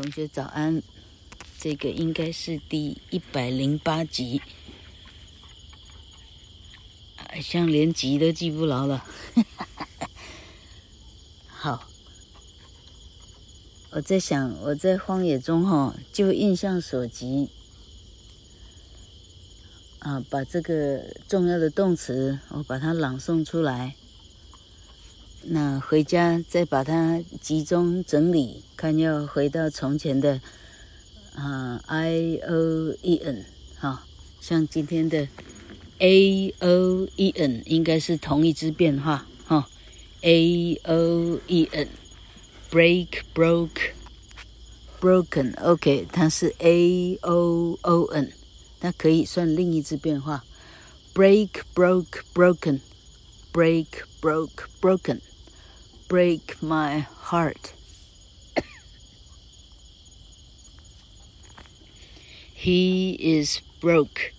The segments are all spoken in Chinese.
同学早安，这个应该是第一百零八集，像连集都记不牢了。好，我在想，我在荒野中哈，就印象所及，啊，把这个重要的动词，我把它朗诵出来。那回家再把它集中整理，看要回到从前的啊，I O E N 哈，像今天的 A O E N 应该是同一支变化哈，A O E N，break broke broken，OK，它是 A O O N，它可以算另一支变化，break broke broken，break broke broken。Break my heart. He is broke.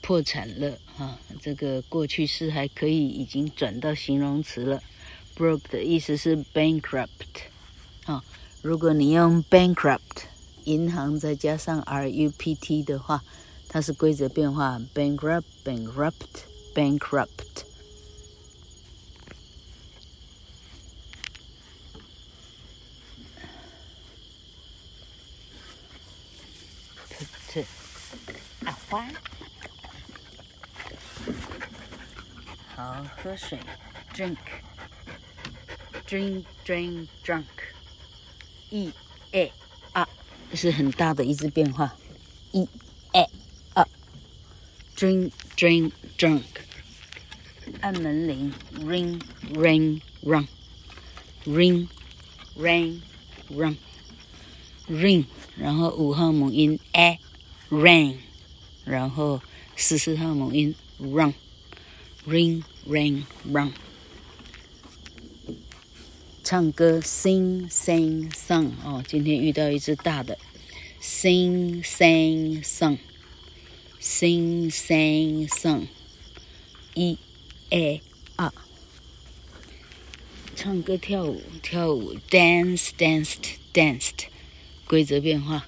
破产了哈，这个过去式还可以，已经转到形容词了。Broke 的意思是 bankrupt 啊。如果你用 bankrupt 银行再加上 r u p t 的话，它是规则变化 bankrupt bankrupt bankrupt。 啊花，好，喝水，drink，drink，drink，drunk，一、哎、啊，是很大的一字变化，一、哎、啊，drink，drink，drunk，按门铃，ring，ring，run，ring，ring，ring，然后五号母音 a。Rain，然后十四号母音 run，ring ring run。唱歌 sing sing song 哦，今天遇到一只大的 sing sing song，sing sing song，一、二、啊，唱歌跳舞跳舞 dance danced danced，规则变化。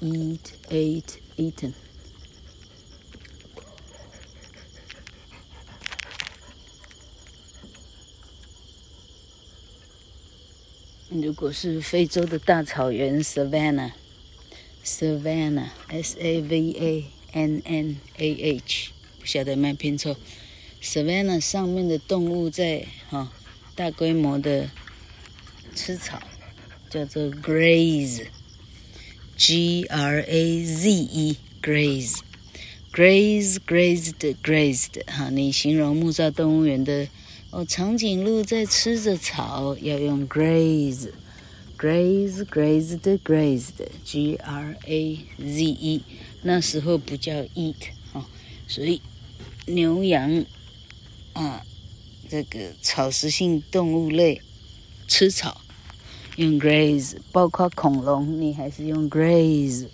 Eat, ate, eaten。如果是非洲的大草原，Savannah，Savannah，S A V A N N A H，不晓得有没有拼错。Savannah 上面的动物在哈、哦、大规模的吃草，叫做 graze。 G R A Z E，graze，graze，grazed，grazed，哈，你形容木栅动物园的哦，长颈鹿在吃着草，要用 graze，graze，grazed，grazed，G R A Z E，那时候不叫 eat，哈，所以牛羊啊，这个草食性动物类吃草。用 graze，包括恐龙，你还是用 graze。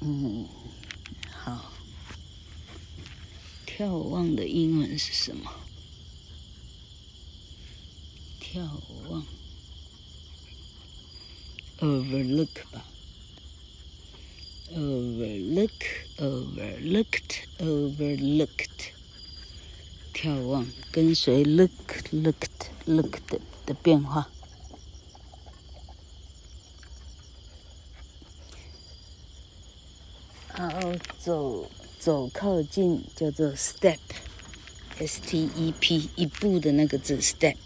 嗯，好。眺望的英文是什么？眺望，overlook 吧。Overlook, overlooked, overlooked，眺望，跟随 look, looked, looked 的变化。然后走走靠近叫做 step，s t e p，一步的那个字 step。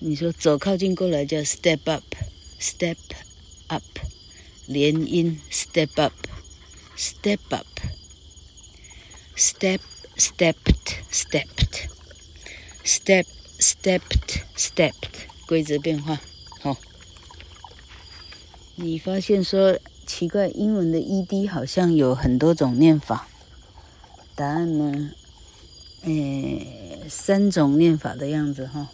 你说走靠近过来叫 step up，step。连音，step up，step up，step，stepped，stepped，step，stepped，stepped，规则变化。好，你发现说奇怪，英文的 ed 好像有很多种念法。答案呢？诶，三种念法的样子哈。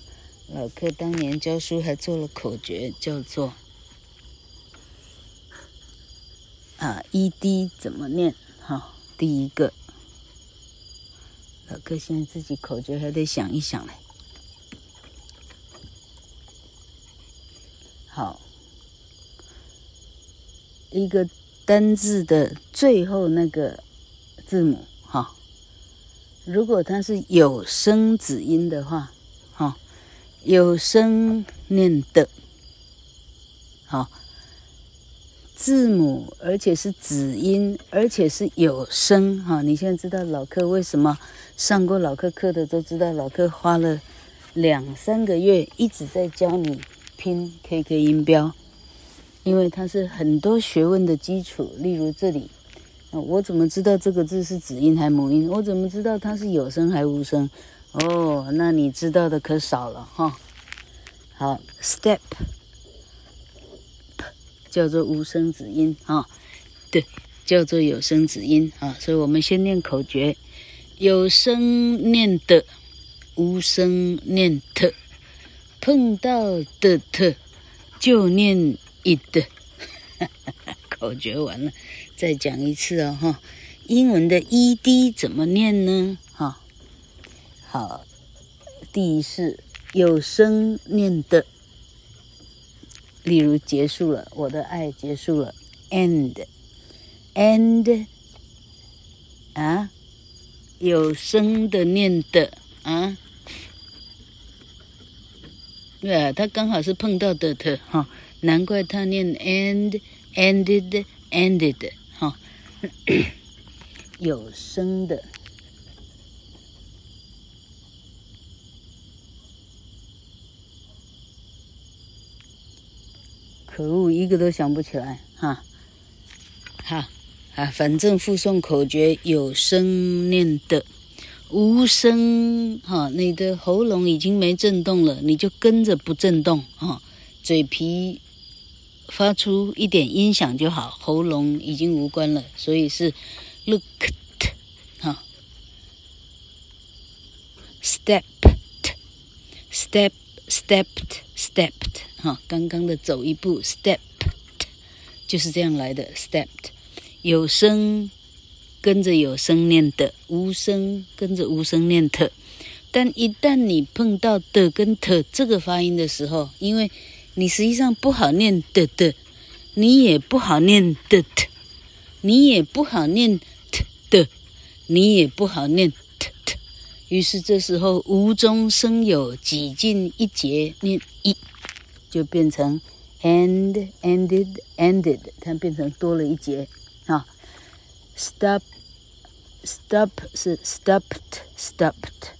老柯当年教书还做了口诀，叫做啊，ed 怎么念？哈，第一个，老哥现在自己口诀还得想一想嘞。好，一个单字的最后那个字母，哈，如果它是有声子音的话，哈。有声念的，好，字母，而且是子音，而且是有声哈。你现在知道老客为什么上过老客课的都知道，老客花了两三个月一直在教你拼 KK 音标，因为它是很多学问的基础。例如这里，我怎么知道这个字是子音还母音？我怎么知道它是有声还无声？哦，那你知道的可少了哈。好，step，叫做无声子音啊，对，叫做有声子音啊。所以我们先念口诀：有声念的，无声念特，碰到的特就念一的。口诀完了，再讲一次哦哈。英文的 ed 怎么念呢？哈。好，第一是有声念的，例如结束了，我的爱结束了，end，end，啊，有声的念的。啊，对啊，他刚好是碰到的的哈，难怪他念 end，ended，ended 哈，有声的。可恶，一个都想不起来哈！好，啊，反正附送口诀有声念的，无声哈，你的喉咙已经没震动了，你就跟着不震动哈，嘴皮发出一点音响就好，喉咙已经无关了，所以是 looked 哈，stepped，step stepped stepped。哈，刚刚的走一步 （step） 就是这样来的 step，有声跟着有声念的，无声跟着无声念的。但一旦你碰到的跟特这个发音的时候，因为你实际上不好念的的，你也不好念的特，你也不好念特的，你也不好念特特。于是这时候无中生有，挤进一节念一。就变成 end ended ended，它变成多了一节啊。stop stop 是 stopped stopped，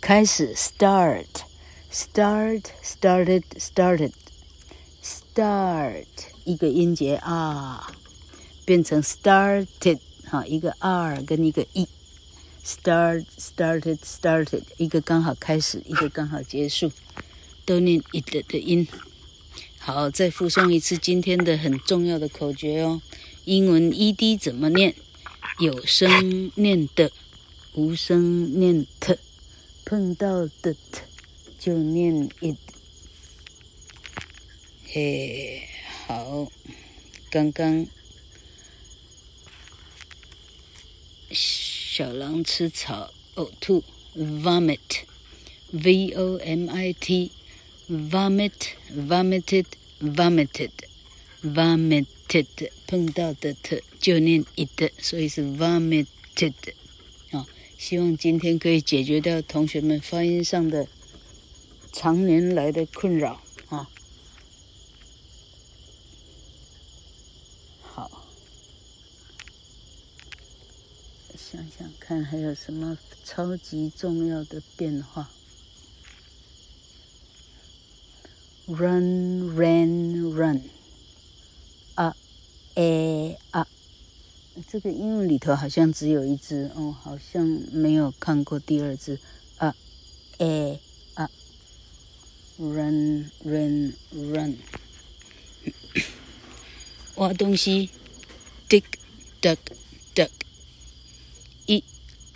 开始 start start started started start 一个音节啊，变成 started 哈，一个 r 跟一个 e start started started，一个刚好开始，一个刚好结束。 都念 it 的音，好，再复诵一次今天的很重要的口诀哦。英文 ed 怎么念？有声念的，无声念 “t”，，碰到的 “t” 就念 it。嘿，好，刚刚小狼吃草呕吐，vomit，v o m i t。Vomit, vomited, vomited, vomited，碰到的特就念 it，所以是 vomited。啊，希望今天可以解决掉同学们发音上的常年来的困扰啊。好，想想看还有什么超级重要的变化。Run, ran, run. 啊诶啊，这个英文里头好像只有一只哦，好像没有看过第二只。啊，诶啊，run run run，挖东西，dig dug dug，一，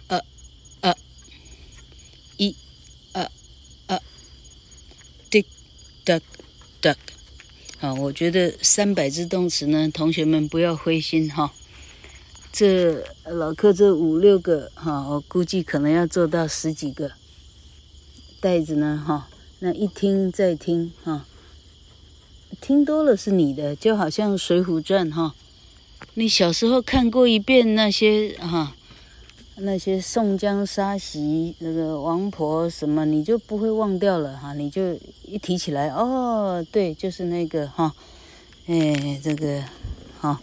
二，二，一，二，二，dig dug 的。啊，我觉得三百只动词呢，同学们不要灰心哈。这老课这五六个哈，我估计可能要做到十几个。带子呢哈，那一听再听哈，听多了是你的，就好像《水浒传》哈，你小时候看过一遍那些哈。那些宋江杀袭那个王婆什么，你就不会忘掉了哈，你就一提起来哦，对，就是那个哈，哎，这个哈，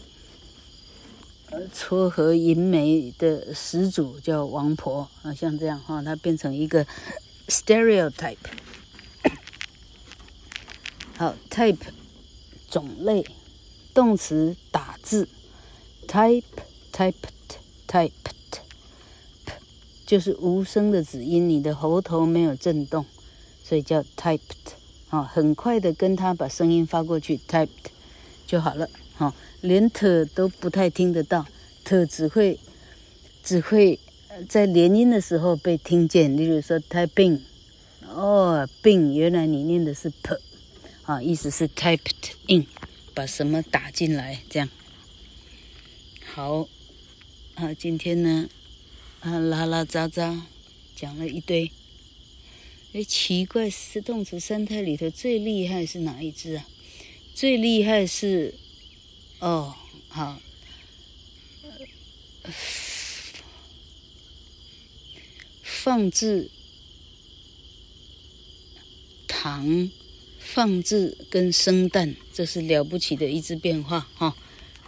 撮合淫媒的始祖叫王婆啊，像这样哈，它变成一个 stereotype。好，type 种类，动词打字，type typed type。就是无声的子音，你的喉头没有震动，所以叫 typed 啊，很快的跟他把声音发过去，typed 就好了，哈，连 t 都不太听得到，t 只会只会在连音的时候被听见，例如说 typing，哦，bing，原来你念的是 p，啊，意思是 typed in，把什么打进来，这样，好，啊，今天呢？啊，拉拉杂杂讲了一堆。哎，奇怪，是动词三态里头最厉害是哪一只啊？最厉害是，哦，好，放置糖，放置跟生蛋，这是了不起的一只变化哈、哦。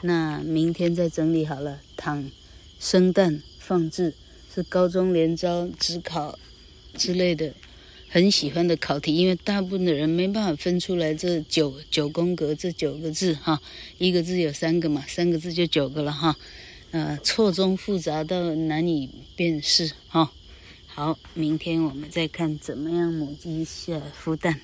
那明天再整理好了，糖、生蛋、放置。是高中联招、指考之类的，很喜欢的考题，因为大部分的人没办法分出来这九九宫格这九个字哈，一个字有三个嘛，三个字就九个了哈，呃，错综复杂到难以辨识哈。好，明天我们再看怎么样母鸡下孵蛋。